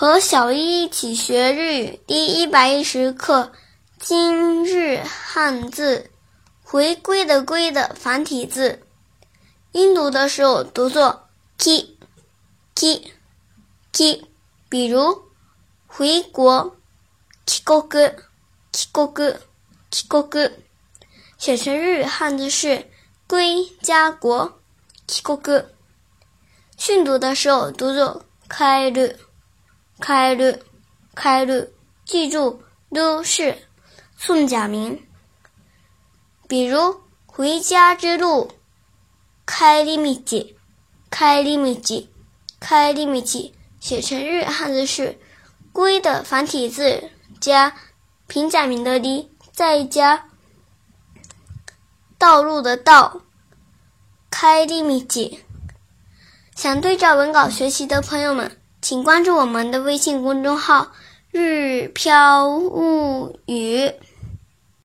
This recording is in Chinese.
和小一一起学日语。第一百一十课，今日汉字，回归的归的繁体字，音读的时候读作 ki ki ki，比如回国 kikoku kikoku kikoku，写成日语汉字是归家国 kikoku，训读的时候读作 kairu。开路，开路，记住都是宋假名。比如回家之路，开里米吉，开里米吉，开里米吉，写成日汉字是“归”的繁体字加平假名的“里”，再加道路的“道”，开里米吉。想对照文稿学习的朋友们。请关注我们的微信公众号“日飘物语”。